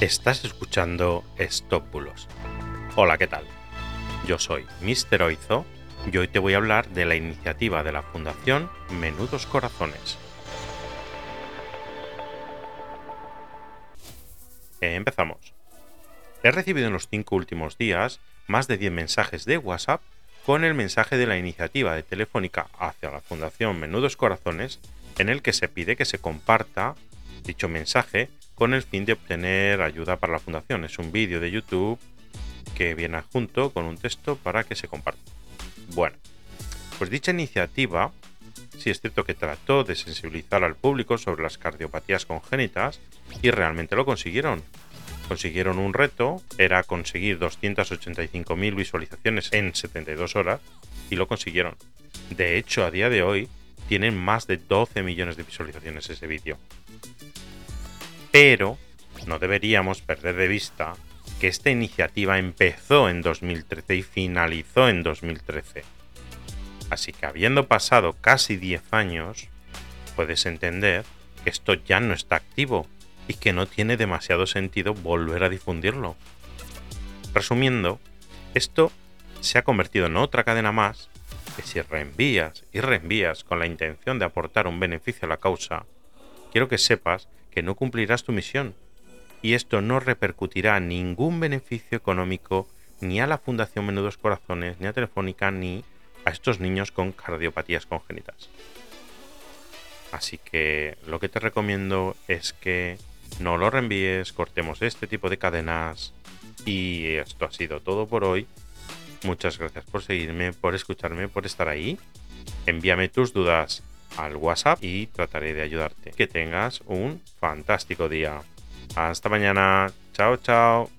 Estás escuchando Stop Bulos. Hola, ¿qué tal? Yo soy Mr. Oizo y hoy te voy a hablar de la iniciativa de la Fundación Menudos Corazones. Empezamos. He recibido en los cinco últimos días más de 10 mensajes de WhatsApp con el mensaje de la iniciativa de Telefónica hacia la Fundación Menudos Corazones en el que se pide que se comparta dicho mensaje con el fin de obtener ayuda para la fundación. Es un vídeo de YouTube que viene adjunto con un texto para que se comparta. Bueno, pues dicha iniciativa, sí es cierto que trató de sensibilizar al público sobre las cardiopatías congénitas y realmente lo consiguieron. Consiguieron un reto, era conseguir 285.000 visualizaciones en 72 horas y lo consiguieron. De hecho, a día de hoy tienen más de 12 millones de visualizaciones ese vídeo. Pero no deberíamos perder de vista que esta iniciativa empezó en 2013 y finalizó en 2013. Así que habiendo pasado casi 10 años, puedes entender que esto ya no está activo y que no tiene demasiado sentido volver a difundirlo. Resumiendo, esto se ha convertido en otra cadena más que si reenvías y reenvías con la intención de aportar un beneficio a la causa, quiero que sepas que no cumplirás tu misión y esto no repercutirá ningún beneficio económico ni a la Fundación Menudos Corazones, ni a Telefónica, ni a estos niños con cardiopatías congénitas. Así que lo que te recomiendo es que no lo reenvíes, cortemos este tipo de cadenas y esto ha sido todo por hoy. Muchas gracias por seguirme, por escucharme, por estar ahí. Envíame tus dudas al WhatsApp y trataré de ayudarte. Que tengas un fantástico día. Hasta mañana. Chao, chao.